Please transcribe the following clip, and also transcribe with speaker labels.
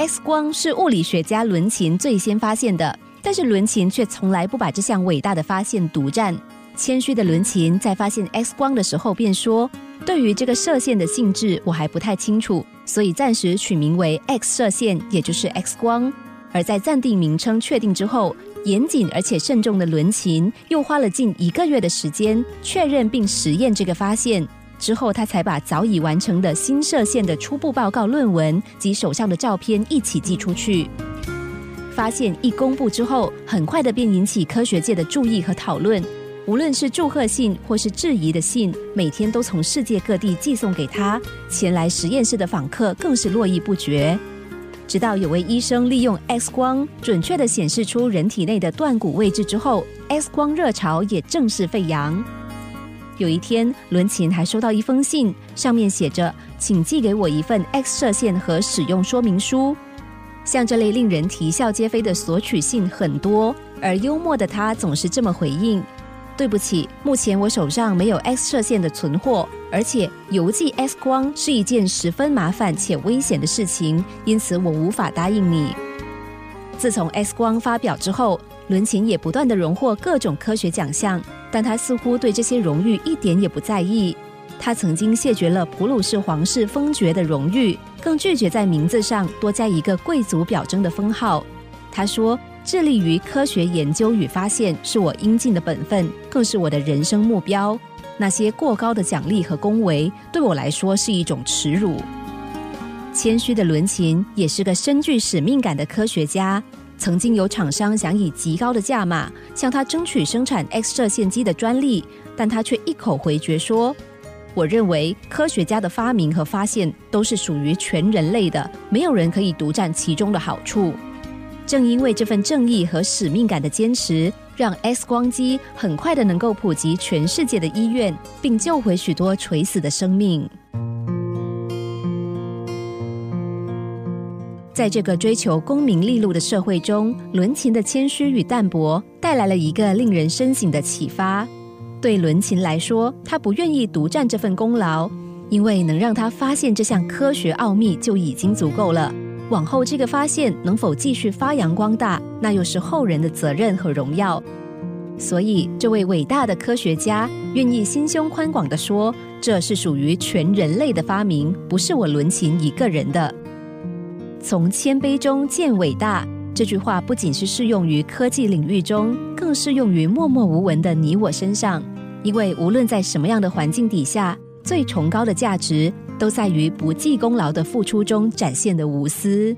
Speaker 1: X 光是物理学家伦琴最先发现的，但是伦琴却从来不把这项伟大的发现独占。谦虚的伦琴在发现 X 光的时候便说：“对于这个射线的性质，我还不太清楚，所以暂时取名为 X 射线，也就是 X 光。”而在暂定名称确定之后，严谨而且慎重的伦琴又花了近一个月的时间确认并实验这个发现。之后，他才把早已完成的新射线的初步报告论文及手上的照片一起寄出去。发现一公布之后，很快的便引起科学界的注意和讨论。无论是祝贺信或是质疑的信，每天都从世界各地寄送给他。前来实验室的访客更是络绎不绝。直到有位医生利用 X 光准确的显示出人体内的断骨位置之后，X 光热潮也正式沸扬。有一天，伦琴还收到一封信，上面写着：“请寄给我一份 X 射线和使用说明书。”像这类令人啼笑皆非的索取信很多，而幽默的他总是这么回应：“对不起，目前我手上没有 X 射线的存货，而且邮寄 X 光是一件十分麻烦且危险的事情，因此我无法答应你。”自从 X 光发表之后，伦琴也不断的荣获各种科学奖项。但他似乎对这些荣誉一点也不在意。他曾经谢绝了普鲁士皇室封爵的荣誉，更拒绝在名字上多加一个贵族表征的封号。他说：“致力于科学研究与发现是我应尽的本分，更是我的人生目标。那些过高的奖励和恭维对我来说是一种耻辱。”谦虚的伦琴也是个深具使命感的科学家。曾经有厂商想以极高的价码向他争取生产 X 射线机的专利，但他却一口回绝说：“我认为科学家的发明和发现都是属于全人类的，没有人可以独占其中的好处。”正因为这份正义和使命感的坚持，让 X 光机很快的能够普及全世界的医院，并救回许多垂死的生命。在这个追求功名利禄的社会中，伦琴的谦虚与淡泊带来了一个令人深省的启发。对伦琴来说，他不愿意独占这份功劳，因为能让他发现这项科学奥秘就已经足够了。往后这个发现能否继续发扬光大，那又是后人的责任和荣耀。所以，这位伟大的科学家愿意心胸宽广地说：“这是属于全人类的发明，不是我伦琴一个人的。”从谦卑中见伟大，这句话不仅是适用于科技领域中，更适用于默默无闻的你我身上。因为无论在什么样的环境底下，最崇高的价值都在于不计功劳的付出中展现的无私。